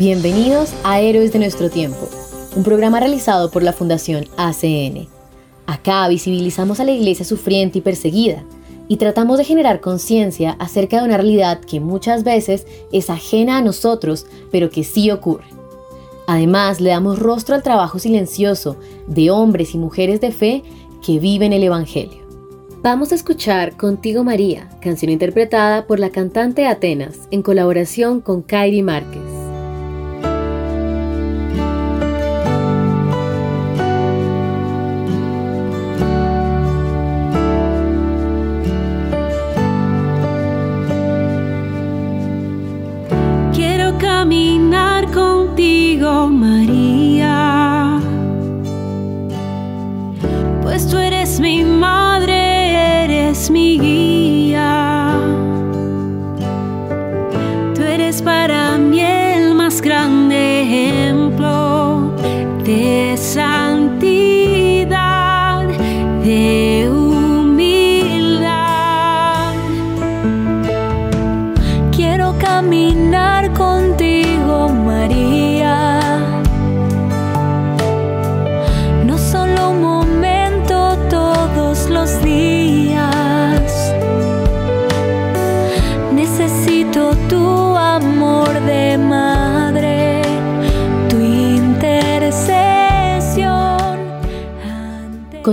Bienvenidos a Héroes de nuestro tiempo, un programa realizado por la Fundación ACN. Acá visibilizamos a la iglesia sufriente y perseguida y tratamos de generar conciencia acerca de una realidad que muchas veces es ajena a nosotros, pero que sí ocurre. Además, le damos rostro al trabajo silencioso de hombres y mujeres de fe que viven el Evangelio. Vamos a escuchar Contigo María, canción interpretada por la cantante Atenas en colaboración con Kairi Márquez.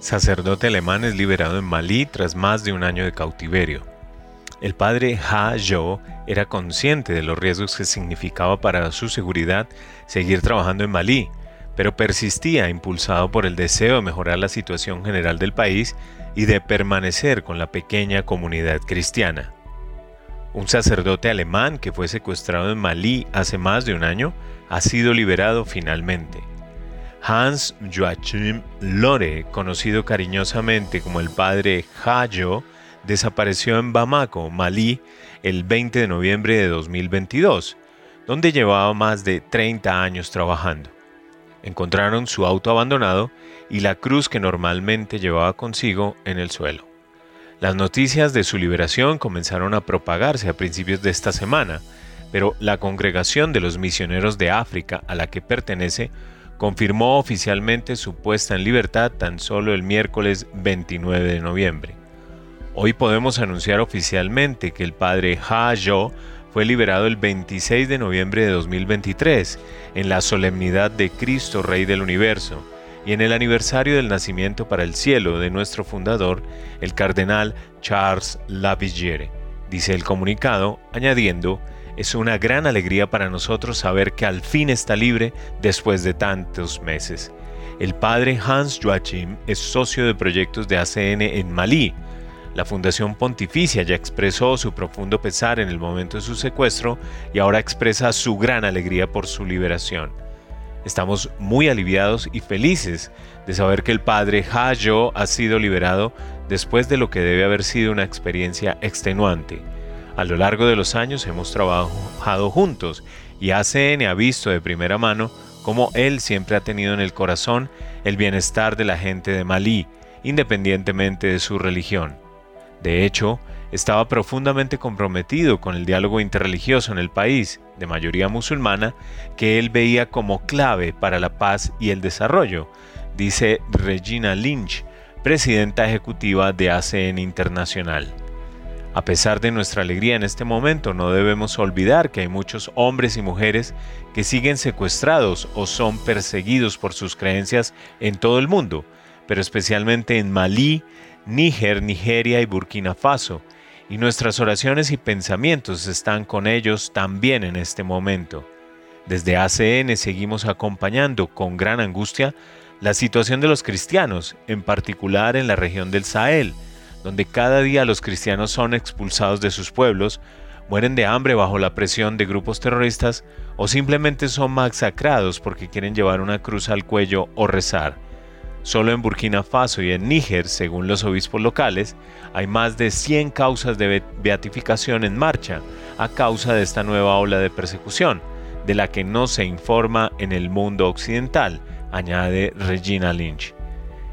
Sacerdote alemán es liberado en Malí tras más de un año de cautiverio. El padre Ha Jo era consciente de los riesgos que significaba para su seguridad seguir trabajando en Malí, pero persistía impulsado por el deseo de mejorar la situación general del país y de permanecer con la pequeña comunidad cristiana. Un sacerdote alemán que fue secuestrado en Malí hace más de un año ha sido liberado finalmente. Hans Joachim Lore, conocido cariñosamente como el padre Hayo, desapareció en Bamako, Malí, el 20 de noviembre de 2022, donde llevaba más de 30 años trabajando. Encontraron su auto abandonado y la cruz que normalmente llevaba consigo en el suelo. Las noticias de su liberación comenzaron a propagarse a principios de esta semana, pero la congregación de los misioneros de África a la que pertenece confirmó oficialmente su puesta en libertad tan solo el miércoles 29 de noviembre. Hoy podemos anunciar oficialmente que el padre Ha Jo fue liberado el 26 de noviembre de 2023 en la solemnidad de Cristo Rey del Universo y en el aniversario del nacimiento para el cielo de nuestro fundador, el cardenal Charles Lavilliere, dice el comunicado, añadiendo es una gran alegría para nosotros saber que al fin está libre después de tantos meses. El padre Hans Joachim es socio de proyectos de ACN en Malí. La Fundación Pontificia ya expresó su profundo pesar en el momento de su secuestro y ahora expresa su gran alegría por su liberación. Estamos muy aliviados y felices de saber que el padre Ha-Jo ha sido liberado después de lo que debe haber sido una experiencia extenuante. A lo largo de los años hemos trabajado juntos y ACN ha visto de primera mano cómo él siempre ha tenido en el corazón el bienestar de la gente de Malí, independientemente de su religión. De hecho, estaba profundamente comprometido con el diálogo interreligioso en el país, de mayoría musulmana, que él veía como clave para la paz y el desarrollo, dice Regina Lynch, presidenta ejecutiva de ACN Internacional. A pesar de nuestra alegría en este momento, no debemos olvidar que hay muchos hombres y mujeres que siguen secuestrados o son perseguidos por sus creencias en todo el mundo, pero especialmente en Malí, Níger, Nigeria y Burkina Faso, y nuestras oraciones y pensamientos están con ellos también en este momento. Desde ACN seguimos acompañando con gran angustia la situación de los cristianos, en particular en la región del Sahel, donde cada día los cristianos son expulsados de sus pueblos, mueren de hambre bajo la presión de grupos terroristas o simplemente son masacrados porque quieren llevar una cruz al cuello o rezar. Solo en Burkina Faso y en Níger, según los obispos locales, hay más de 100 causas de beatificación en marcha a causa de esta nueva ola de persecución, de la que no se informa en el mundo occidental, añade Regina Lynch.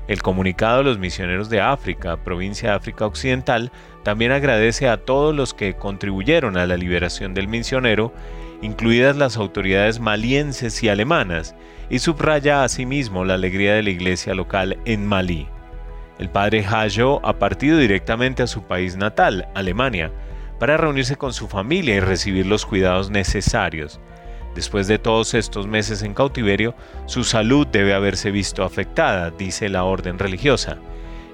El comunicado de los misioneros de África, provincia de África Occidental, también agradece a todos los que contribuyeron a la liberación del misionero, incluidas las autoridades malienses y alemanas, y subraya asimismo la alegría de la iglesia local en Malí. El padre Hayo ha partido directamente a su país natal, Alemania, para reunirse con su familia y recibir los cuidados necesarios. Después de todos estos meses en cautiverio, su salud debe haberse visto afectada, dice la orden religiosa.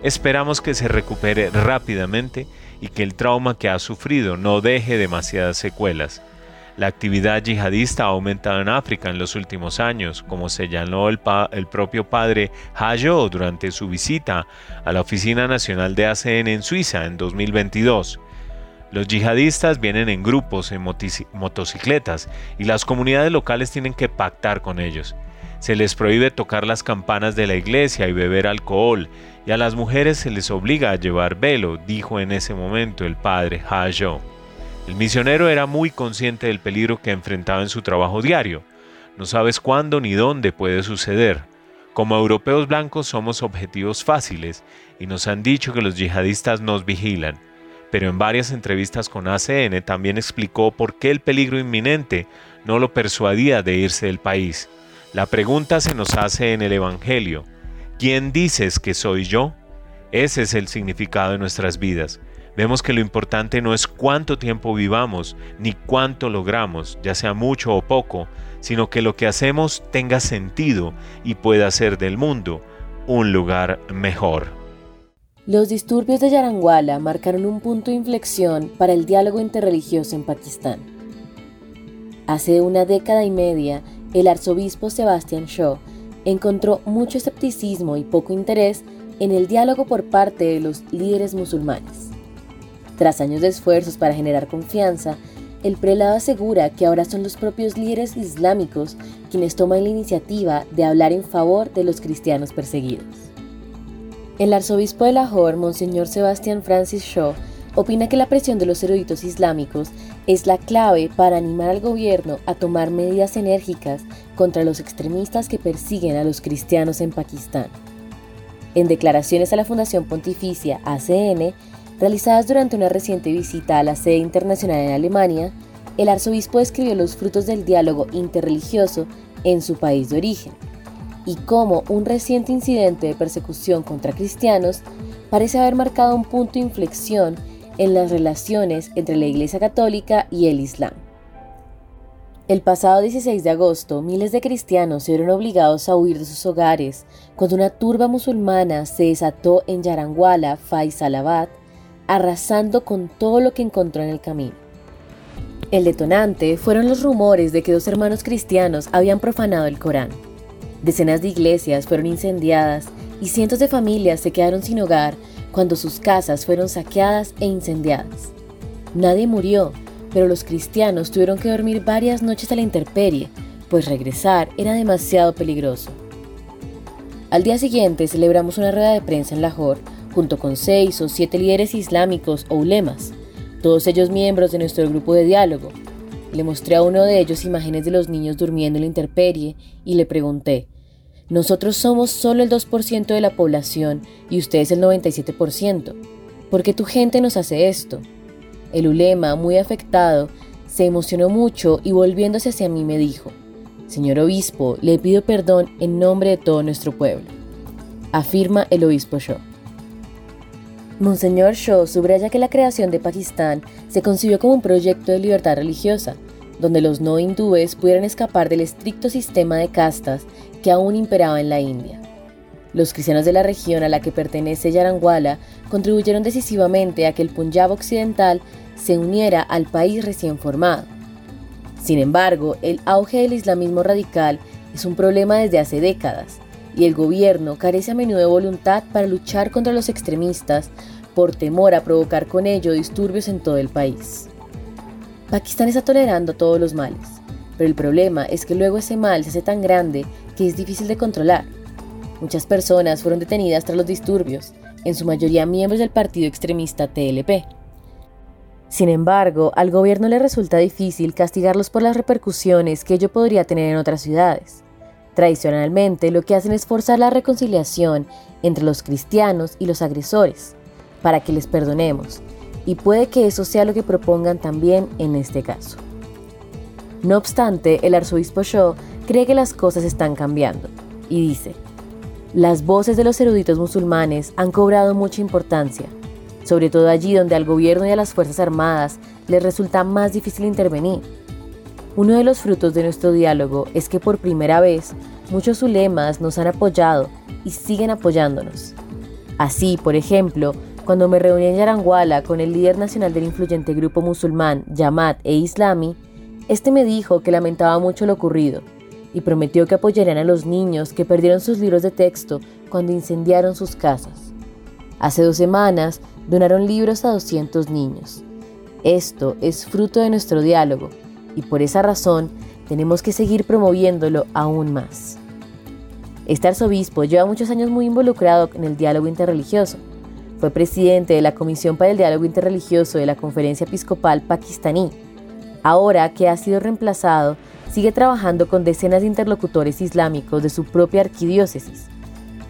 Esperamos que se recupere rápidamente y que el trauma que ha sufrido no deje demasiadas secuelas. La actividad yihadista ha aumentado en África en los últimos años, como señaló el, el propio padre Hayo durante su visita a la Oficina Nacional de ACN en Suiza en 2022. Los yihadistas vienen en grupos, en motocicletas, y las comunidades locales tienen que pactar con ellos. Se les prohíbe tocar las campanas de la iglesia y beber alcohol, y a las mujeres se les obliga a llevar velo, dijo en ese momento el padre Hajo. El misionero era muy consciente del peligro que enfrentaba en su trabajo diario. No sabes cuándo ni dónde puede suceder. Como europeos blancos somos objetivos fáciles y nos han dicho que los yihadistas nos vigilan pero en varias entrevistas con ACN también explicó por qué el peligro inminente no lo persuadía de irse del país. La pregunta se nos hace en el Evangelio. ¿Quién dices que soy yo? Ese es el significado de nuestras vidas. Vemos que lo importante no es cuánto tiempo vivamos, ni cuánto logramos, ya sea mucho o poco, sino que lo que hacemos tenga sentido y pueda hacer del mundo un lugar mejor. Los disturbios de Yaranguala marcaron un punto de inflexión para el diálogo interreligioso en Pakistán. Hace una década y media, el arzobispo Sebastian Shaw encontró mucho escepticismo y poco interés en el diálogo por parte de los líderes musulmanes. Tras años de esfuerzos para generar confianza, el prelado asegura que ahora son los propios líderes islámicos quienes toman la iniciativa de hablar en favor de los cristianos perseguidos. El arzobispo de Lahore, Monseñor Sebastian Francis Shaw, opina que la presión de los eruditos islámicos es la clave para animar al gobierno a tomar medidas enérgicas contra los extremistas que persiguen a los cristianos en Pakistán. En declaraciones a la Fundación Pontificia ACN, realizadas durante una reciente visita a la sede internacional en Alemania, el arzobispo describió los frutos del diálogo interreligioso en su país de origen y cómo un reciente incidente de persecución contra cristianos parece haber marcado un punto de inflexión en las relaciones entre la Iglesia Católica y el Islam. El pasado 16 de agosto, miles de cristianos se vieron obligados a huir de sus hogares cuando una turba musulmana se desató en Yaranguala, Faisalabad, arrasando con todo lo que encontró en el camino. El detonante fueron los rumores de que dos hermanos cristianos habían profanado el Corán. Decenas de iglesias fueron incendiadas y cientos de familias se quedaron sin hogar cuando sus casas fueron saqueadas e incendiadas. Nadie murió, pero los cristianos tuvieron que dormir varias noches a la intemperie, pues regresar era demasiado peligroso. Al día siguiente celebramos una rueda de prensa en Lahore, junto con seis o siete líderes islámicos o ulemas, todos ellos miembros de nuestro grupo de diálogo. Le mostré a uno de ellos imágenes de los niños durmiendo en la intemperie y le pregunté, nosotros somos solo el 2% de la población y ustedes el 97%. ¿Por qué tu gente nos hace esto? El ulema, muy afectado, se emocionó mucho y volviéndose hacia mí me dijo, Señor obispo, le pido perdón en nombre de todo nuestro pueblo. afirma el obispo Shaw. Monseñor Shaw subraya que la creación de Pakistán se concibió como un proyecto de libertad religiosa, donde los no hindúes pudieran escapar del estricto sistema de castas que aún imperaba en la India. Los cristianos de la región a la que pertenece Yarangwala contribuyeron decisivamente a que el Punjab occidental se uniera al país recién formado. Sin embargo, el auge del islamismo radical es un problema desde hace décadas y el gobierno carece a menudo de voluntad para luchar contra los extremistas por temor a provocar con ello disturbios en todo el país. Pakistán está tolerando todos los males, pero el problema es que luego ese mal se hace tan grande que es difícil de controlar. Muchas personas fueron detenidas tras los disturbios, en su mayoría miembros del partido extremista TLP. Sin embargo, al gobierno le resulta difícil castigarlos por las repercusiones que ello podría tener en otras ciudades. Tradicionalmente, lo que hacen es forzar la reconciliación entre los cristianos y los agresores, para que les perdonemos, y puede que eso sea lo que propongan también en este caso. No obstante, el arzobispo Shaw cree que las cosas están cambiando, y dice, las voces de los eruditos musulmanes han cobrado mucha importancia, sobre todo allí donde al gobierno y a las Fuerzas Armadas les resulta más difícil intervenir. Uno de los frutos de nuestro diálogo es que por primera vez muchos ulemas nos han apoyado y siguen apoyándonos. Así, por ejemplo, cuando me reuní en Yaranguala con el líder nacional del influyente grupo musulmán Yamat e Islami, este me dijo que lamentaba mucho lo ocurrido y prometió que apoyarían a los niños que perdieron sus libros de texto cuando incendiaron sus casas. Hace dos semanas donaron libros a 200 niños. Esto es fruto de nuestro diálogo y por esa razón tenemos que seguir promoviéndolo aún más. Este arzobispo lleva muchos años muy involucrado en el diálogo interreligioso. Fue presidente de la Comisión para el Diálogo Interreligioso de la Conferencia Episcopal Pakistaní. Ahora que ha sido reemplazado, sigue trabajando con decenas de interlocutores islámicos de su propia arquidiócesis,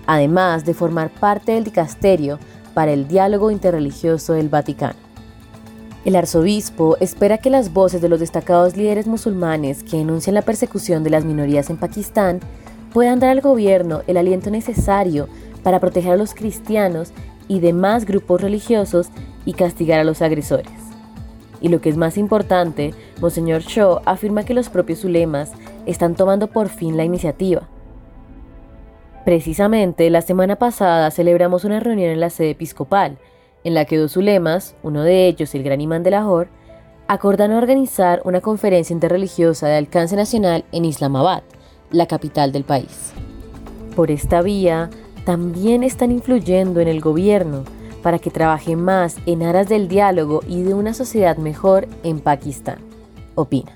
además de formar parte del dicasterio para el diálogo interreligioso del Vaticano. El arzobispo espera que las voces de los destacados líderes musulmanes que denuncian la persecución de las minorías en Pakistán puedan dar al gobierno el aliento necesario para proteger a los cristianos y demás grupos religiosos y castigar a los agresores. Y lo que es más importante, Monseñor Shaw afirma que los propios ulemas están tomando por fin la iniciativa. Precisamente, la semana pasada celebramos una reunión en la sede episcopal, en la que dos ulemas, uno de ellos el gran imán de Lahore, acordaron organizar una conferencia interreligiosa de alcance nacional en Islamabad, la capital del país. Por esta vía, también están influyendo en el gobierno para que trabaje más en aras del diálogo y de una sociedad mejor en Pakistán, opina.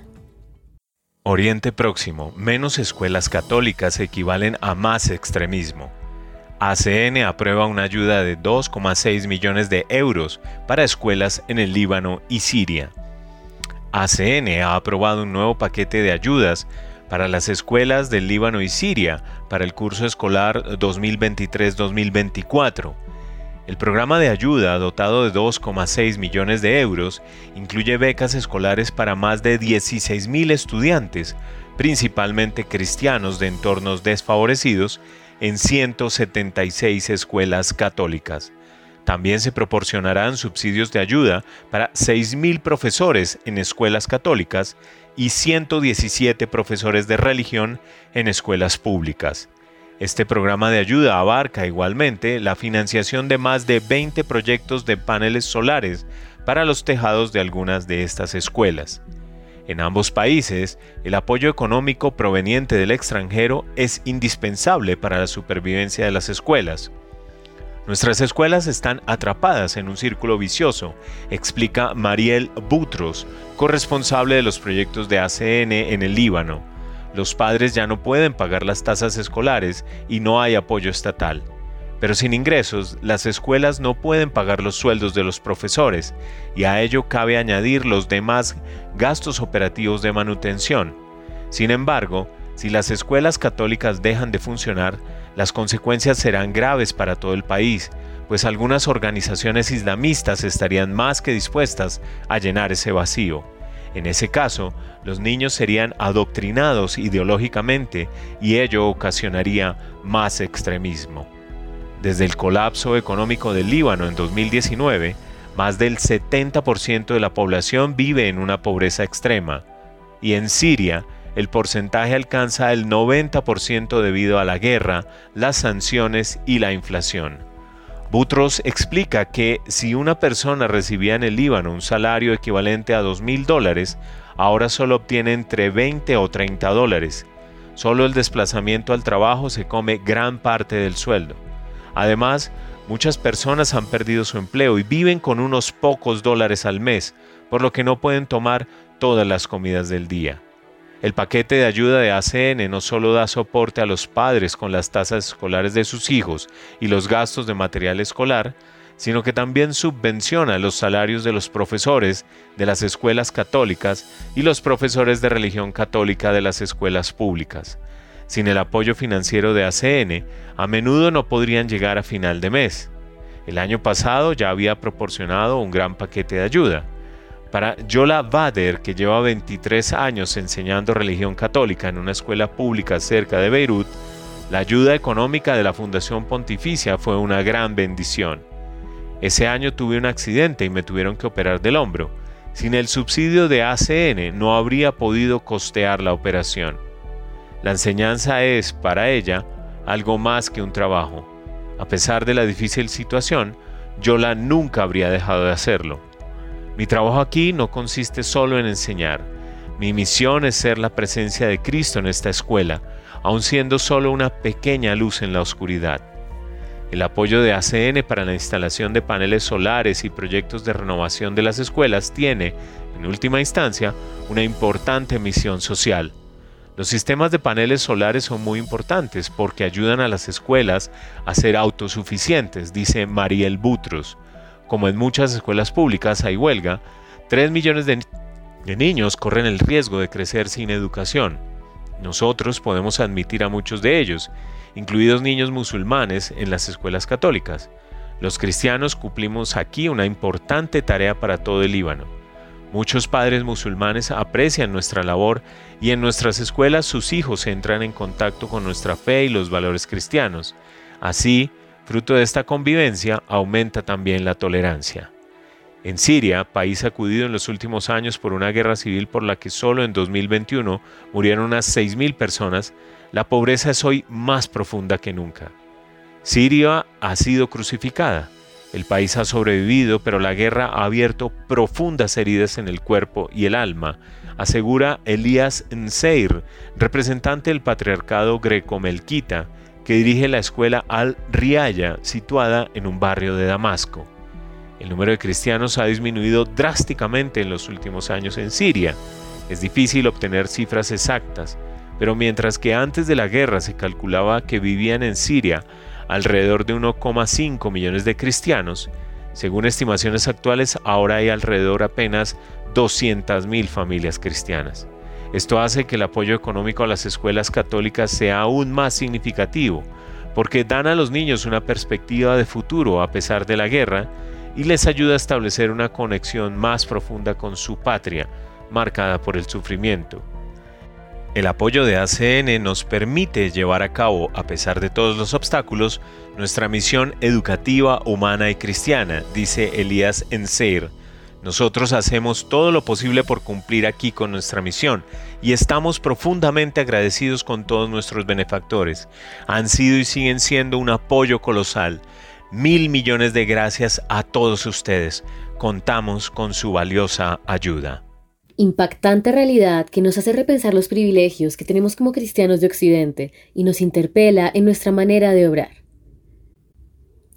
Oriente Próximo, menos escuelas católicas equivalen a más extremismo. ACN aprueba una ayuda de 2,6 millones de euros para escuelas en el Líbano y Siria. ACN ha aprobado un nuevo paquete de ayudas para las escuelas del Líbano y Siria para el curso escolar 2023-2024 el programa de ayuda, dotado de 2,6 millones de euros, incluye becas escolares para más de 16.000 estudiantes, principalmente cristianos de entornos desfavorecidos, en 176 escuelas católicas. También se proporcionarán subsidios de ayuda para 6.000 profesores en escuelas católicas y 117 profesores de religión en escuelas públicas. Este programa de ayuda abarca igualmente la financiación de más de 20 proyectos de paneles solares para los tejados de algunas de estas escuelas. En ambos países, el apoyo económico proveniente del extranjero es indispensable para la supervivencia de las escuelas. Nuestras escuelas están atrapadas en un círculo vicioso, explica Mariel Butros, corresponsable de los proyectos de ACN en el Líbano los padres ya no pueden pagar las tasas escolares y no hay apoyo estatal. Pero sin ingresos, las escuelas no pueden pagar los sueldos de los profesores y a ello cabe añadir los demás gastos operativos de manutención. Sin embargo, si las escuelas católicas dejan de funcionar, las consecuencias serán graves para todo el país, pues algunas organizaciones islamistas estarían más que dispuestas a llenar ese vacío. En ese caso, los niños serían adoctrinados ideológicamente y ello ocasionaría más extremismo. Desde el colapso económico del Líbano en 2019, más del 70% de la población vive en una pobreza extrema. Y en Siria, el porcentaje alcanza el 90% debido a la guerra, las sanciones y la inflación. Butros explica que si una persona recibía en el Líbano un salario equivalente a 2.000 dólares, ahora solo obtiene entre 20 o 30 dólares. Solo el desplazamiento al trabajo se come gran parte del sueldo. Además, muchas personas han perdido su empleo y viven con unos pocos dólares al mes, por lo que no pueden tomar todas las comidas del día. El paquete de ayuda de ACN no solo da soporte a los padres con las tasas escolares de sus hijos y los gastos de material escolar, sino que también subvenciona los salarios de los profesores de las escuelas católicas y los profesores de religión católica de las escuelas públicas. Sin el apoyo financiero de ACN, a menudo no podrían llegar a final de mes. El año pasado ya había proporcionado un gran paquete de ayuda. Para Yola Bader, que lleva 23 años enseñando religión católica en una escuela pública cerca de Beirut, la ayuda económica de la Fundación Pontificia fue una gran bendición. Ese año tuve un accidente y me tuvieron que operar del hombro. Sin el subsidio de ACN no habría podido costear la operación. La enseñanza es, para ella, algo más que un trabajo. A pesar de la difícil situación, Yola nunca habría dejado de hacerlo. Mi trabajo aquí no consiste solo en enseñar. Mi misión es ser la presencia de Cristo en esta escuela, aun siendo solo una pequeña luz en la oscuridad. El apoyo de ACN para la instalación de paneles solares y proyectos de renovación de las escuelas tiene, en última instancia, una importante misión social. Los sistemas de paneles solares son muy importantes porque ayudan a las escuelas a ser autosuficientes, dice Mariel Butros, como en muchas escuelas públicas hay huelga, 3 millones de, niños corren el riesgo de crecer sin educación. Nosotros podemos admitir a muchos de ellos, incluidos niños musulmanes, en las escuelas católicas. Los cristianos cumplimos aquí una importante tarea para todo el Líbano. Muchos padres musulmanes aprecian nuestra labor y en nuestras escuelas sus hijos entran en contacto con nuestra fe y los valores cristianos. Así, Fruto de esta convivencia aumenta también la tolerancia. En Siria, país sacudido en los últimos años por una guerra civil por la que solo en 2021 murieron unas 6.000 personas, la pobreza es hoy más profunda que nunca. Siria ha sido crucificada. El país ha sobrevivido, pero la guerra ha abierto profundas heridas en el cuerpo y el alma, asegura Elías Nseir, representante del patriarcado greco-melquita, que dirige la escuela Al-Riaya, situada en un barrio de Damasco. El número de cristianos ha disminuido drásticamente en los últimos años en Siria. Es difícil obtener cifras exactas, pero mientras que antes de la guerra se calculaba que vivían en Siria alrededor de 1,5 millones de cristianos, según estimaciones actuales ahora hay alrededor apenas 200.000 familias cristianas. Esto hace que el apoyo económico a las escuelas católicas sea aún más significativo, porque dan a los niños una perspectiva de futuro a pesar de la guerra y les ayuda a establecer una conexión más profunda con su patria, marcada por el sufrimiento. El apoyo de ACN nos permite llevar a cabo, a pesar de todos los obstáculos, nuestra misión educativa, humana y cristiana, dice Elías Enseir, nosotros hacemos todo lo posible por cumplir aquí con nuestra misión y estamos profundamente agradecidos con todos nuestros benefactores. Han sido y siguen siendo un apoyo colosal. Mil millones de gracias a todos ustedes. Contamos con su valiosa ayuda. Impactante realidad que nos hace repensar los privilegios que tenemos como cristianos de Occidente y nos interpela en nuestra manera de obrar.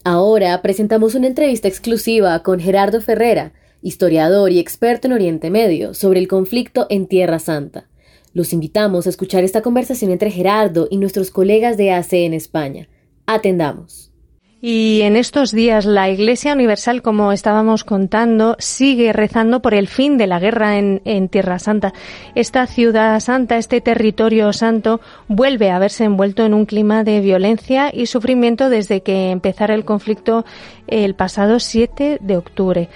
Ahora presentamos una entrevista exclusiva con Gerardo Ferrera, historiador y experto en Oriente Medio, sobre el conflicto en Tierra Santa. Los invitamos a escuchar esta conversación entre Gerardo y nuestros colegas de AC en España. Atendamos. Y en estos días la Iglesia Universal, como estábamos contando, sigue rezando por el fin de la guerra en, Tierra Santa. Esta ciudad santa, este territorio santo, vuelve a verse envuelto en un clima de violencia y sufrimiento desde que empezara el conflicto el pasado 7 de octubre.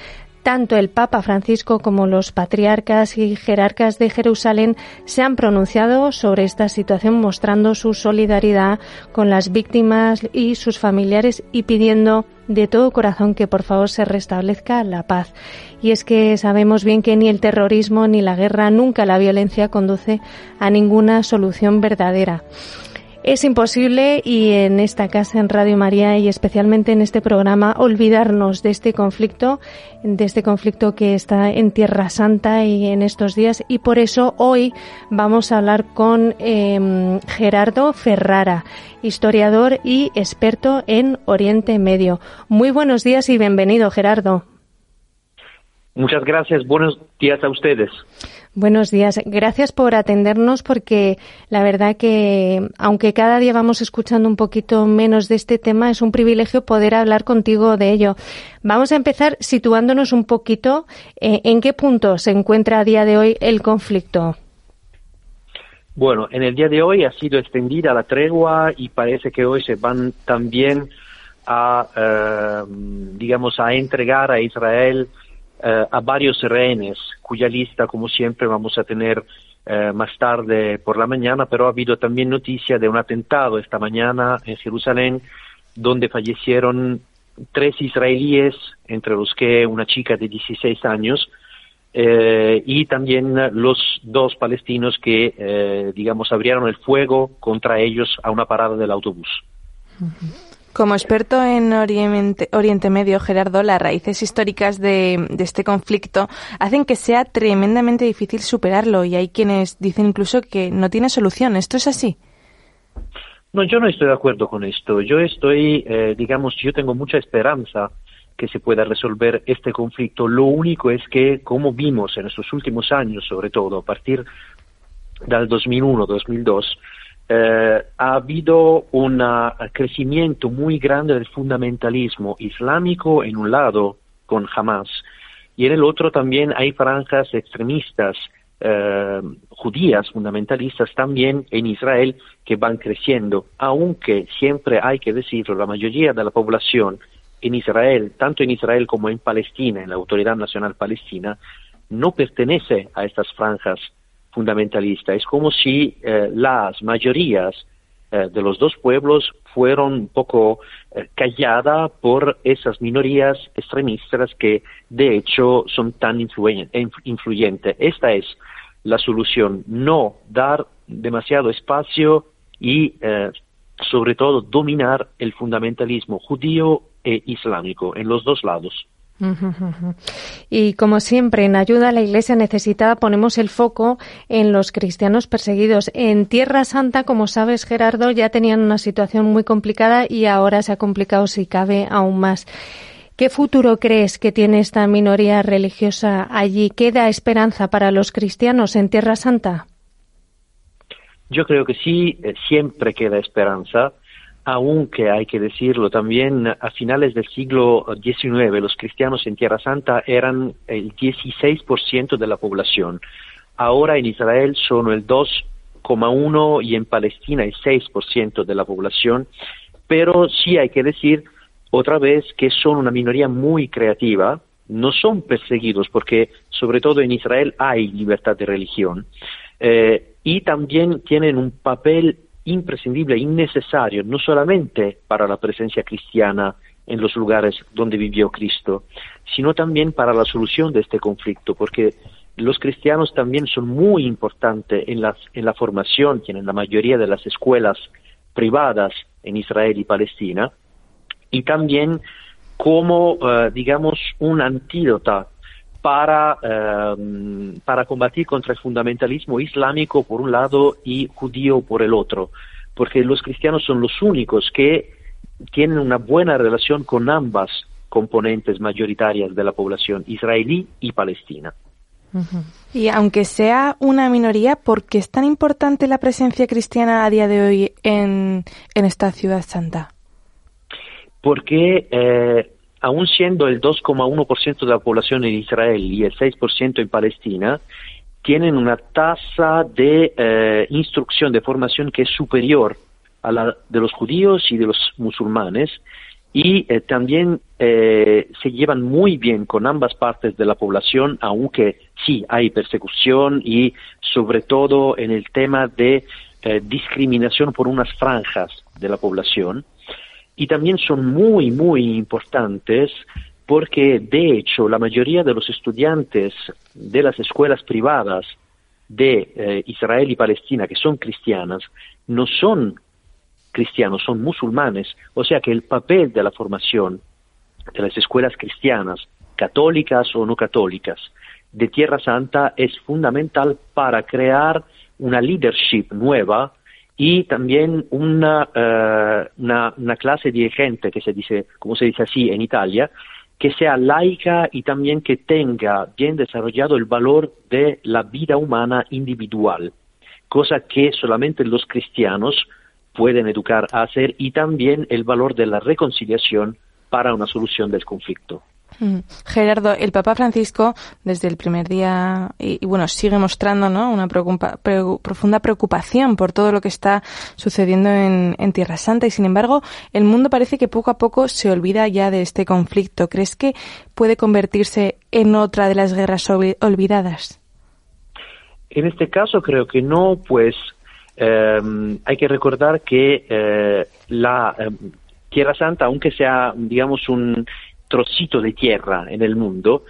Tanto el Papa Francisco como los patriarcas y jerarcas de Jerusalén se han pronunciado sobre esta situación mostrando su solidaridad con las víctimas y sus familiares y pidiendo de todo corazón que por favor se restablezca la paz. Y es que sabemos bien que ni el terrorismo ni la guerra, nunca la violencia conduce a ninguna solución verdadera. Es imposible y en esta casa, en Radio María y especialmente en este programa, olvidarnos de este conflicto, de este conflicto que está en Tierra Santa y en estos días. Y por eso hoy vamos a hablar con em, Gerardo Ferrara, historiador y experto en Oriente Medio. Muy buenos días y bienvenido, Gerardo. Muchas gracias. Buenos días a ustedes. Buenos días. Gracias por atendernos porque la verdad que aunque cada día vamos escuchando un poquito menos de este tema, es un privilegio poder hablar contigo de ello. Vamos a empezar situándonos un poquito eh, en qué punto se encuentra a día de hoy el conflicto. Bueno, en el día de hoy ha sido extendida la tregua y parece que hoy se van también a, eh, digamos, a entregar a Israel eh, a varios rehenes, cuya lista, como siempre, vamos a tener eh, más tarde por la mañana, pero ha habido también noticia de un atentado esta mañana en Jerusalén, donde fallecieron tres israelíes, entre los que una chica de 16 años, eh, y también los dos palestinos que, digamos, abrieron el fuego contra ellos a una parada del autobús. Como experto en Oriente, Medio, Gerardo, las raíces históricas de, este conflicto hacen que sea tremendamente difícil superarlo y hay quienes dicen incluso que no tiene solución. ¿Esto es así? No, yo no estoy de acuerdo con esto. Yo estoy, eh, digamos, yo tengo mucha esperanza que se pueda resolver este conflicto. Lo único es que, como vimos en estos últimos años, sobre todo a partir del 2001-2002, eh, ha habido un crecimiento muy grande del fundamentalismo islámico en un lado con Hamas. Y en el otro también hay franjas extremistas eh, judías fundamentalistas también en Israel que van creciendo, aunque siempre hay que decirlo, la mayoría de la población en Israel, tanto en Israel como en Palestina, en la Autoridad Nacional Palestina, no pertenece a estas franjas fundamentalista. Es como si eh, las mayorías eh, de los dos pueblos fueron un poco eh, calladas por esas minorías extremistas que de hecho son tan influyentes. Esta es la solución, no dar demasiado espacio y sobre todo dominar el fundamentalismo judío e islámico en los dos lados. Y como siempre, en ayuda a la Iglesia necesitada ponemos el foco en los cristianos perseguidos. En Tierra Santa, como sabes, Gerardo, ya tenían una situación muy complicada y ahora se ha complicado, si cabe, aún más. ¿Qué futuro crees que tiene esta minoría religiosa allí? ¿Queda esperanza para los cristianos en Tierra Santa? Yo creo que sí, eh, siempre queda esperanza aunque hay que decirlo también, a finales del siglo XIX los cristianos en Tierra Santa eran el 16% de la población. Ahora en Israel son el 2,1% y en Palestina el 6% de la población, pero sí hay que decir otra vez que son una minoría muy creativa, no son perseguidos porque sobre todo en Israel hay libertad de religión eh, y también tienen un papel imprescindible, innecesario, no solamente para la presencia cristiana en los lugares donde vivió Cristo, sino también para la solución de este conflicto, porque los cristianos también son muy importantes en, en la formación, tienen la mayoría de las escuelas privadas en Israel y Palestina, y también como, eh, digamos, un antídoto para, em, para combatir contra el fundamentalismo islámico por un lado y judío por el otro, porque los cristianos son los únicos que tienen una buena relación con ambas componentes mayoritarias de la población israelí y palestina. Y aunque sea una minoría, ¿por qué es tan importante la presencia cristiana a día de hoy en, en esta ciudad santa? Porque eh, aún siendo el 2,1% de la población en Israel y el 6% en Palestina, tienen una tasa de eh, instrucción, de formación que es superior a la de los judíos y de los musulmanes, y eh, también eh, se llevan muy bien con ambas partes de la población, aunque sí hay persecución y sobre todo en el tema de eh, discriminación por unas franjas de la población. Y también son muy, muy importantes porque de hecho la mayoría de los estudiantes de las escuelas privadas de Israel y Palestina que son cristianas no son cristianos, son musulmanes, o sea que el papel de la formación de las escuelas cristianas, católicas o no católicas, de Tierra Santa es fundamental para crear una leadership nueva y también una, eh, una, una, clase de gente que se dice, como se dice así en Italia, que sea laica y también que tenga bien desarrollado el valor de la vida humana individual, cosa que solamente los cristianos pueden educar a hacer y también el valor de la reconciliación para una solución del conflicto. Mm. Gerardo, el Papa Francisco desde el primer día y, bueno sigue mostrando ¿no? una profunda preocupación por todo lo que está sucediendo en, en, Tierra Santa y sin embargo el mundo parece que poco a poco se olvida ya de este conflicto. ¿Crees que puede convertirse en otra de las guerras olvidadas? En este caso creo que no, pues Em, hay que recordar que eh, la em, Tierra Santa, aunque sea, digamos, un trocito de tierra en el mundo,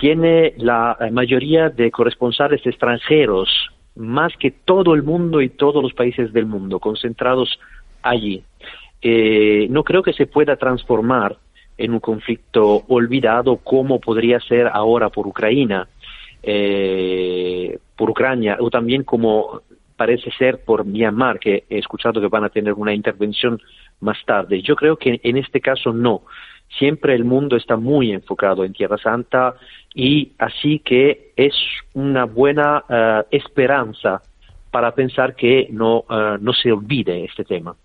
tiene la eh, mayoría de corresponsales extranjeros, más que todo el mundo y todos los países del mundo, concentrados allí. Eh, no creo que se pueda transformar en un conflicto olvidado como podría ser ahora por Ucrania, por Ucrania, o también como parece ser por Myanmar, que he escuchado que van a tener una intervención más tarde. Yo creo que en este caso no. Siempre el mundo está muy enfocado en Tierra Santa y así que es una buena eh, esperanza para pensar que no, eh, no se olvide este tema.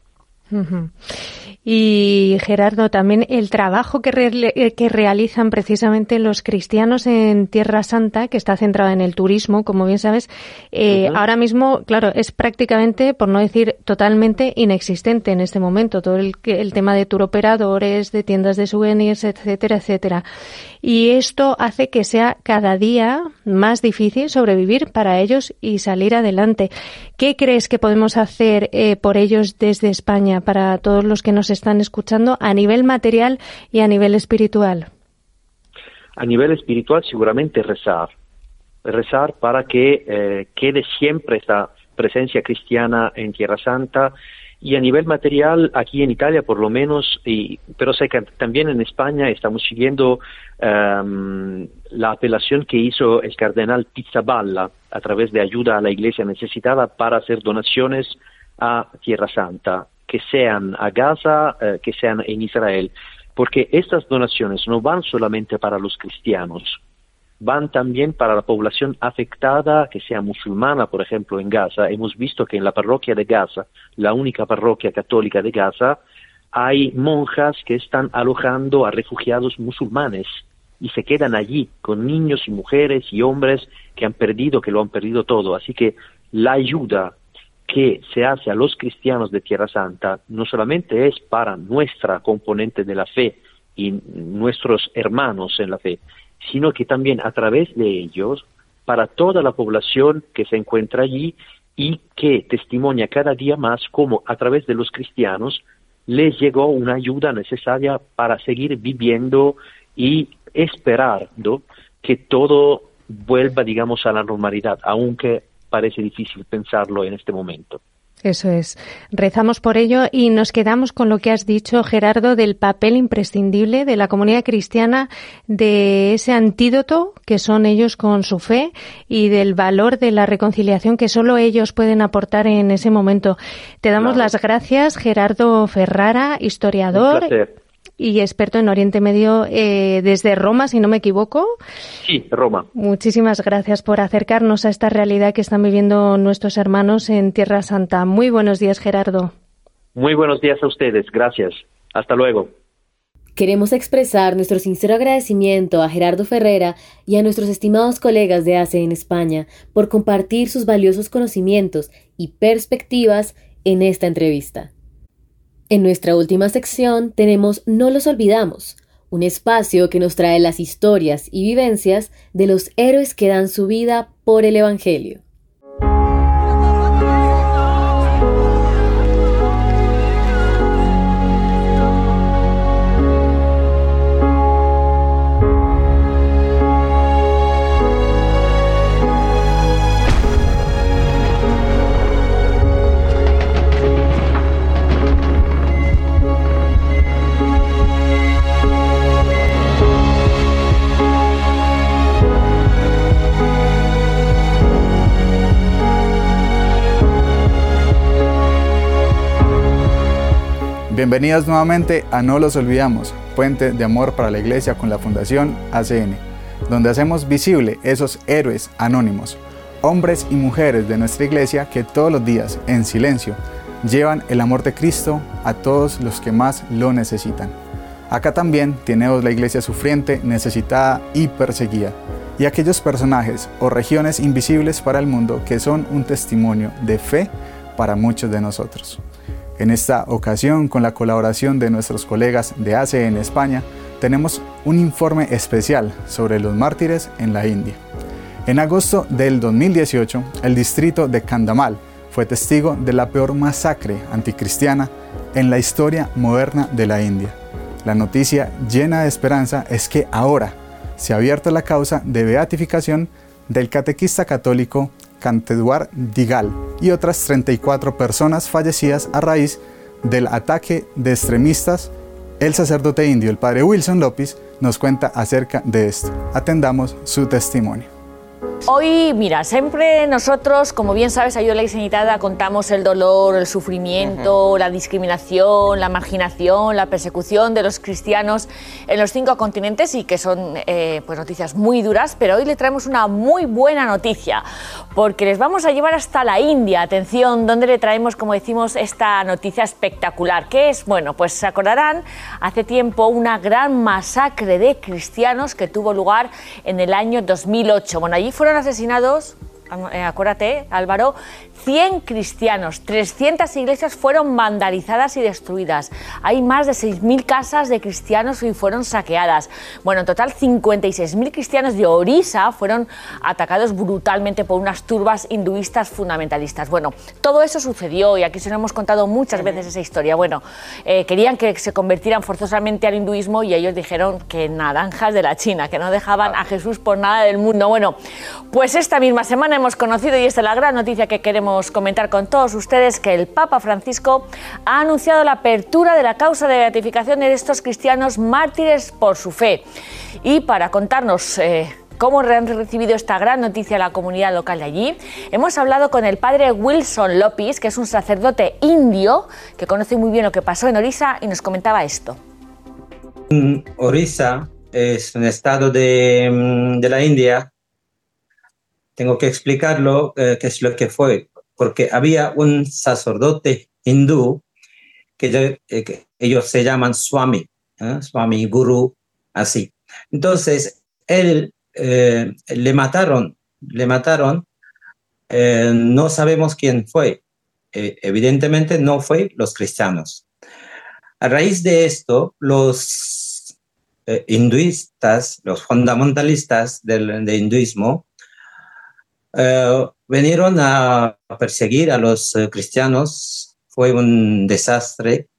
Y Gerardo, también el trabajo que, eh, que, realizan precisamente los cristianos en Tierra Santa, que está centrado en el turismo, como bien sabes, eh, ahora mismo, claro, es prácticamente, por no decir totalmente, inexistente en este momento. Todo el, el tema de turoperadores, de tiendas de souvenirs, etcétera, etcétera. Y esto hace que sea cada día más difícil sobrevivir para ellos y salir adelante. ¿Qué crees que podemos hacer eh, por ellos desde España, para todos los que nos están escuchando, a nivel material y a nivel espiritual? A nivel espiritual, seguramente rezar. Rezar para que eh, quede siempre esta presencia cristiana en Tierra Santa y a nivel material, aquí en Italia por lo menos, y, pero sé que también en España estamos siguiendo um, la apelación que hizo el cardenal Pizzaballa a través de ayuda a la iglesia necesitada para hacer donaciones a Tierra Santa, que sean a Gaza, eh, que sean en Israel, porque estas donaciones no van solamente para los cristianos, van también para la población afectada, que sea musulmana, por ejemplo, en Gaza. Hemos visto que en la parroquia de Gaza, la única parroquia católica de Gaza, hay monjas que están alojando a refugiados musulmanes y se quedan allí con niños y mujeres y hombres que han perdido, que lo han perdido todo. Así que la ayuda que se hace a los cristianos de Tierra Santa no solamente es para nuestra componente de la fe y nuestros hermanos en la fe, sino que también a través de ellos, para toda la población que se encuentra allí y que testimonia cada día más cómo a través de los cristianos les llegó una ayuda necesaria para seguir viviendo y esperando que todo vuelva, digamos, a la normalidad, aunque parece difícil pensarlo en este momento. Eso es. Rezamos por ello y nos quedamos con lo que has dicho, Gerardo, del papel imprescindible de la comunidad cristiana, de ese antídoto que son ellos con su fe y del valor de la reconciliación que solo ellos pueden aportar en ese momento. Te damos las gracias, Gerardo Ferrara, historiador y experto en Oriente Medio eh, desde Roma, si no me equivoco. Sí, Roma. Muchísimas gracias por acercarnos a esta realidad que están viviendo nuestros hermanos en Tierra Santa. Muy buenos días, Gerardo. Muy buenos días a ustedes. Gracias. Hasta luego. Queremos expresar nuestro sincero agradecimiento a Gerardo Ferrera y a nuestros estimados colegas de ACE en España por compartir sus valiosos conocimientos y perspectivas en esta entrevista. En nuestra última sección tenemos No los olvidamos, un espacio que nos trae las historias y vivencias de los héroes que dan su vida por el Evangelio. Bienvenidas nuevamente a No los olvidamos, puente de amor para la iglesia con la Fundación ACN, donde hacemos visible esos héroes anónimos, hombres y mujeres de nuestra iglesia que todos los días, en silencio, llevan el amor de Cristo a todos los que más lo necesitan. Acá también tenemos la iglesia sufriente, necesitada y perseguida, y aquellos personajes o regiones invisibles para el mundo que son un testimonio de fe para muchos de nosotros. En esta ocasión, con la colaboración de nuestros colegas de ACE en España, tenemos un informe especial sobre los mártires en la India. En agosto del 2018, el distrito de Kandamal fue testigo de la peor masacre anticristiana en la historia moderna de la India. La noticia llena de esperanza es que ahora se ha abierto la causa de beatificación del catequista católico Canteduar Digal y otras 34 personas fallecidas a raíz del ataque de extremistas. El sacerdote indio, el padre Wilson López, nos cuenta acerca de esto. Atendamos su testimonio. Hoy, mira, siempre nosotros, como bien sabes, a en la Iglesia contamos el dolor, el sufrimiento, la discriminación, la marginación, la persecución de los cristianos en los cinco continentes y que son eh, pues noticias muy duras, pero hoy le traemos una muy buena noticia porque les vamos a llevar hasta la India. Atención, donde le traemos, como decimos, esta noticia espectacular. ¿Qué es? Bueno, pues se acordarán, hace tiempo una gran masacre de cristianos que tuvo lugar en el año 2008. Bueno, allí fueron asesinados, eh, acuérdate Álvaro, 100 cristianos, 300 iglesias fueron vandalizadas y destruidas. Hay más de 6.000 casas de cristianos y fueron saqueadas. Bueno, en total 56.000 cristianos de Orisa fueron atacados brutalmente por unas turbas hinduistas fundamentalistas. Bueno, todo eso sucedió y aquí se lo hemos contado muchas veces esa historia. Bueno, eh, querían que se convirtieran forzosamente al hinduismo y ellos dijeron que naranjas de la China, que no dejaban a Jesús por nada del mundo. Bueno, pues esta misma semana hemos conocido y esta es la gran noticia que queremos comentar con todos ustedes que el Papa Francisco ha anunciado la apertura de la causa de beatificación de estos cristianos mártires por su fe. Y para contarnos eh, cómo han recibido esta gran noticia la comunidad local de allí. Hemos hablado con el padre Wilson López, que es un sacerdote indio que conoce muy bien lo que pasó en Orissa y nos comentaba esto. Orissa es un estado de, mm, de la India. Tengo que explicarlo, eh, qué es lo que fue porque había un sacerdote hindú que, eh, ellos se llaman Swami, ¿eh? Swami Guru, así. Entonces, él eh, le mataron, le mataron, no sabemos quién fue. evidentemente no fue los cristianos. A raíz de esto, los hinduistas, los fundamentalistas del, del hinduismo, vinieron a perseguir a los eh, cristianos. Fue un desastre.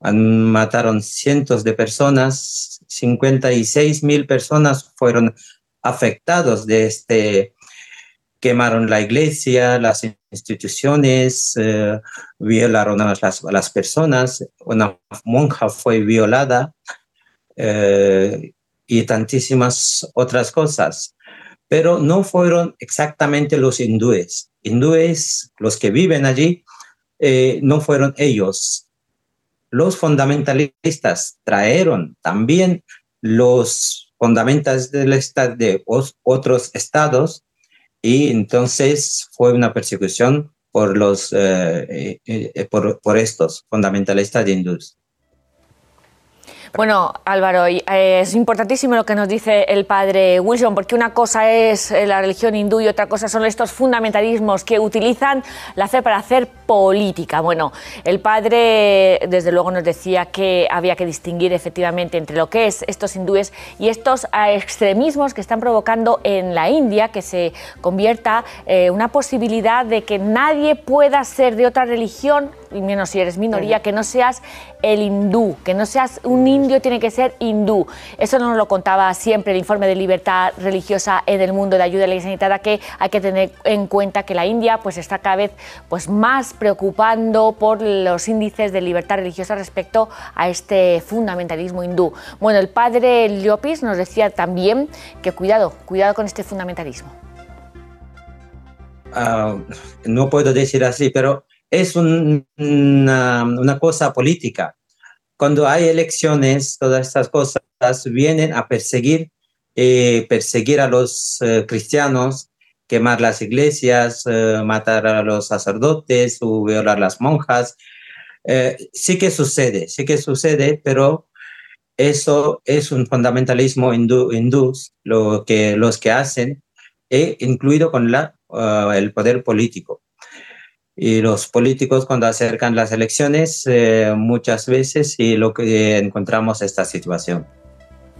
Mataron cientos de personas, 56 mil personas fueron afectados de este, quemaron la iglesia, las instituciones, eh, violaron a las, personas, una monja fue violada eh, y tantísimas otras cosas pero no fueron exactamente los hindúes. Hindúes, los que viven allí, eh, no fueron ellos. Los fundamentalistas trajeron también los estado de otros estados y entonces fue una persecución por, los, eh, eh, por, por estos fundamentalistas hindúes. Bueno, Álvaro, eh, es importantísimo lo que nos dice el padre Wilson, porque una cosa es eh, la religión hindú y otra cosa son estos fundamentalismos que utilizan la fe para hacer política. Bueno, el padre desde luego nos decía que había que distinguir efectivamente entre lo que es estos hindúes y estos extremismos que están provocando en la India que se convierta eh, una posibilidad de que nadie pueda ser de otra religión y menos si eres minoría, que no seas el hindú, que no seas un indio, tiene que ser hindú. Eso nos lo contaba siempre el informe de libertad religiosa en el mundo de ayuda a la sanitaria, que hay que tener en cuenta que la India pues, está cada vez pues, más preocupando por los índices de libertad religiosa respecto a este fundamentalismo hindú. Bueno, el padre Llopis nos decía también que cuidado, cuidado con este fundamentalismo. Ah, no puedo decir así, pero es una, cosa política. Cuando hay elecciones, todas estas cosas vienen a perseguir, eh, perseguir a los eh, cristianos, quemar las iglesias, eh, matar a los sacerdotes o violar las monjas. sí que sucede, sí que sucede, pero eso es un fundamentalismo hindú, lo que los que hacen, incluido con el poder político. Y los políticos cuando acercan las elecciones eh, muchas veces y lo que encontramos esta situación.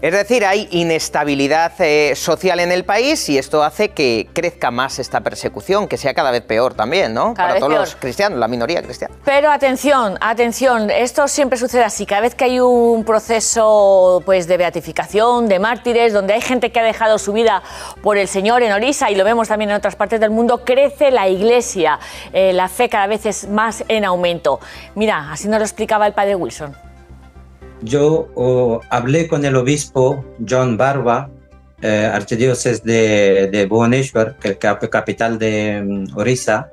Es decir, hay inestabilidad eh, social en el país y esto hace que crezca más esta persecución, que sea cada vez peor también, ¿no? Para todos los cristianos, la minoría cristiana. Pero atención, atención, esto siempre sucede así. Cada vez que hay un proceso pues, de beatificación, de mártires, donde hay gente que ha dejado su vida por el Señor en Orisa, y lo vemos también en otras partes del mundo, crece la iglesia. Eh, la fe cada vez es más en aumento. Mira, así nos lo explicaba el padre Wilson yo hablé con el obispo John Barba, eh, de, de Bhubaneswar, que es capital de um, Orissa,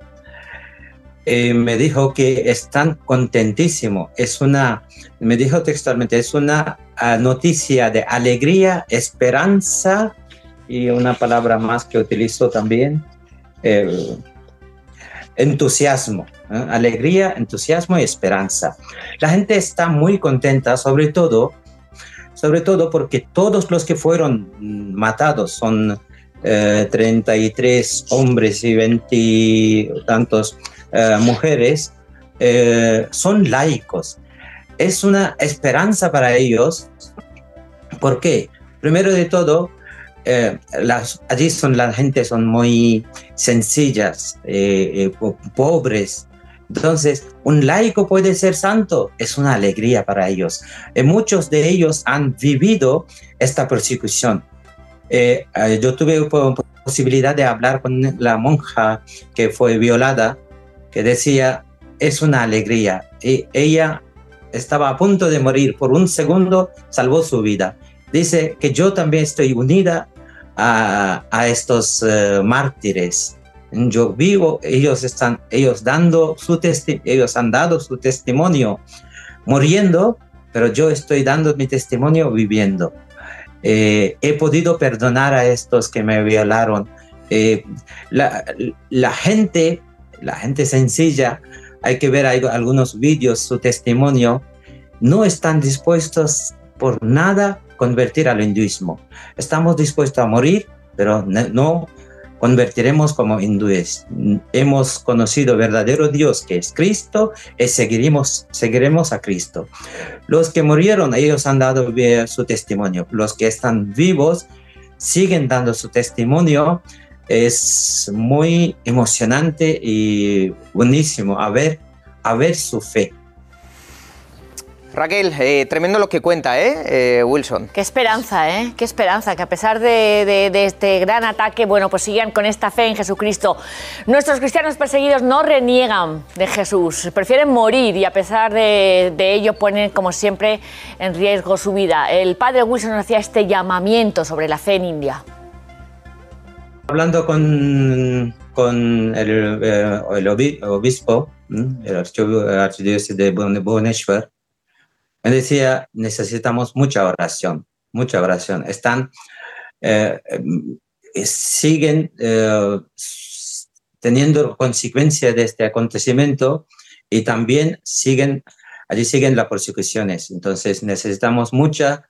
y me dijo que están contentísimos. Es una, me dijo textualmente, es una ah, noticia de alegría, esperanza y una palabra más que utilizo también, entusiasmo. ¿Eh? alegría, entusiasmo y esperanza. La gente está muy contenta, sobre todo, sobre todo porque todos los que fueron matados son 33 eh, hombres y 20 tantos eh, mujeres, son laicos. Es una esperanza para ellos. ¿Por qué? Primero de todo, las, allí son la gente son muy sencillas, pobres, entonces, un laico puede ser santo, es una alegría para ellos. Eh, muchos de ellos han vivido esta persecución. Eh, eh, yo tuve posibilidad de hablar con la monja que fue violada, que decía, es una alegría. Y ella estaba a punto de morir, por un segundo salvó su vida. Dice que yo también estoy unida a, estos mártires yo vivo, ellos están, ellos dando su ellos han dado su testimonio muriendo, pero yo estoy dando mi testimonio viviendo. Eh, he podido perdonar a estos que me violaron. Eh, la, la, gente, la gente sencilla, hay que ver algunos vídeos, su testimonio, no están dispuestos por nada convertir al hinduismo. Estamos dispuestos a morir, pero no convertiremos como hindúes. Hemos conocido verdadero Dios que es Cristo y seguiremos, seguiremos a Cristo. Los que murieron, ellos han dado su testimonio. Los que están vivos siguen dando su testimonio. Es muy emocionante y buenísimo a ver, su fe. Raquel, eh, tremendo lo que cuenta, ¿eh? ¿eh? Wilson? Qué esperanza, ¿eh? Qué esperanza, que a pesar de, este gran ataque, bueno, pues sigan con esta fe en Jesucristo. Nuestros cristianos perseguidos no reniegan de Jesús, prefieren morir y a pesar de, ello ponen, como siempre, en riesgo su vida. El padre Wilson hacía este llamamiento sobre la fe en India. Hablando con, con el, eh, el obispo, el archidiócesis de Bhubaneswar, me decía, necesitamos mucha oración, mucha oración. Están, eh, eh, siguen eh, teniendo consecuencias de este acontecimiento y también siguen, allí siguen las persecuciones. Entonces necesitamos mucha,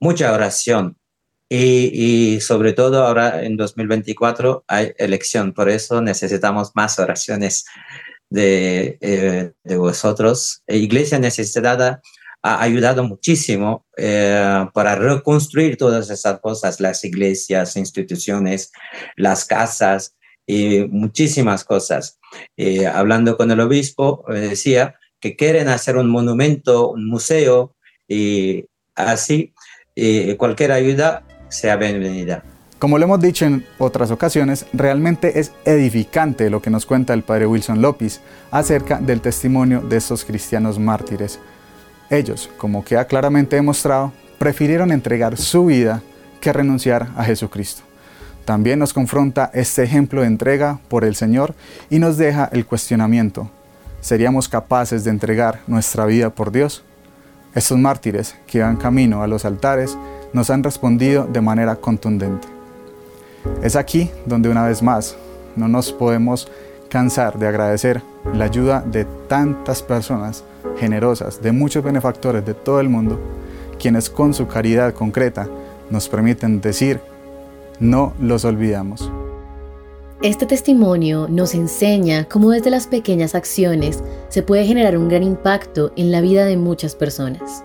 mucha oración. Y, sobre todo ahora en 2024 hay elección, por eso necesitamos más oraciones de, eh, de vosotros. La iglesia necesitada ha ayudado muchísimo eh, para reconstruir todas esas cosas, las iglesias, instituciones, las casas y muchísimas cosas. Eh, hablando con el obispo, decía que quieren hacer un monumento, un museo y así cualquier ayuda sea bienvenida. Como lo hemos dicho en otras ocasiones, realmente es edificante lo que nos cuenta el padre Wilson López acerca del testimonio de estos cristianos mártires. Ellos, como queda claramente demostrado, prefirieron entregar su vida que renunciar a Jesucristo. También nos confronta este ejemplo de entrega por el Señor y nos deja el cuestionamiento. ¿Seríamos capaces de entregar nuestra vida por Dios? Estos mártires que van camino a los altares nos han respondido de manera contundente. Es aquí donde una vez más no nos podemos cansar de agradecer la ayuda de tantas personas generosas, de muchos benefactores de todo el mundo, quienes con su caridad concreta nos permiten decir, no los olvidamos. Este testimonio nos enseña cómo desde las pequeñas acciones se puede generar un gran impacto en la vida de muchas personas.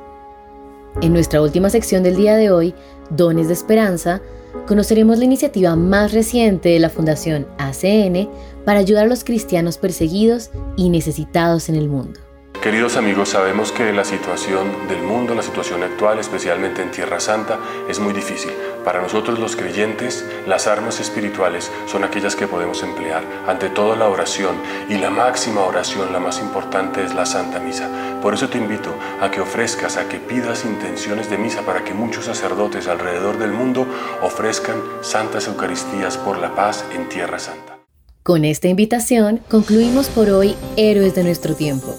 En nuestra última sección del día de hoy, Dones de Esperanza, conoceremos la iniciativa más reciente de la Fundación ACN para ayudar a los cristianos perseguidos y necesitados en el mundo. Queridos amigos, sabemos que la situación del mundo, la situación actual, especialmente en Tierra Santa, es muy difícil. Para nosotros los creyentes, las armas espirituales son aquellas que podemos emplear. Ante todo la oración y la máxima oración, la más importante es la Santa Misa. Por eso te invito a que ofrezcas, a que pidas intenciones de misa para que muchos sacerdotes alrededor del mundo ofrezcan santas Eucaristías por la paz en Tierra Santa. Con esta invitación concluimos por hoy Héroes de nuestro tiempo.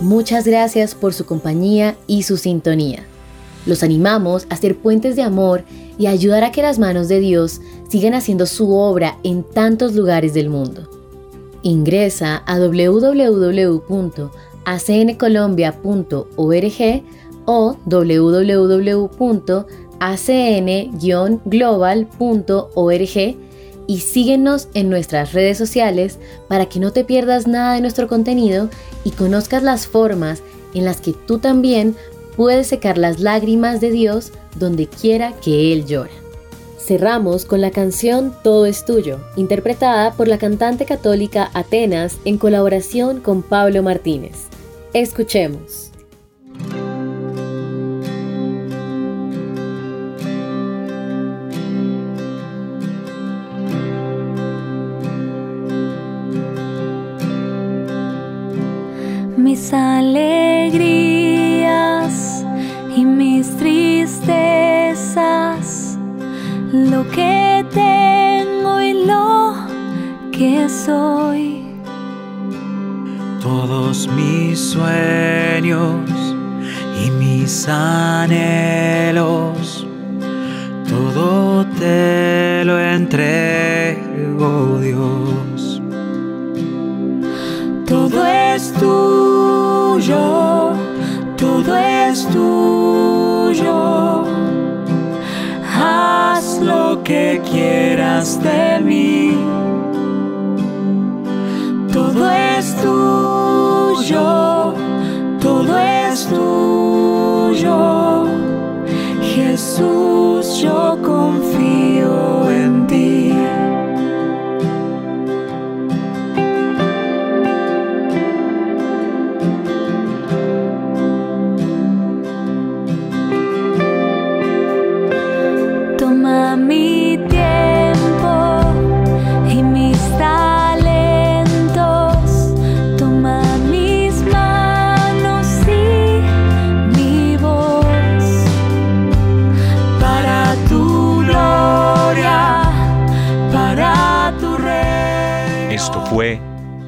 Muchas gracias por su compañía y su sintonía. Los animamos a ser puentes de amor y a ayudar a que las manos de Dios sigan haciendo su obra en tantos lugares del mundo. Ingresa a www.acncolombia.org o www.acn-global.org y síguenos en nuestras redes sociales para que no te pierdas nada de nuestro contenido y conozcas las formas en las que tú también puedes secar las lágrimas de Dios donde quiera que Él llora. Cerramos con la canción Todo es tuyo, interpretada por la cantante católica Atenas en colaboración con Pablo Martínez. Escuchemos. Mis alegrías y mis tristezas, lo que tengo y lo que soy. Todos mis sueños y mis anhelos, todo te lo entrego, que quieras de mí.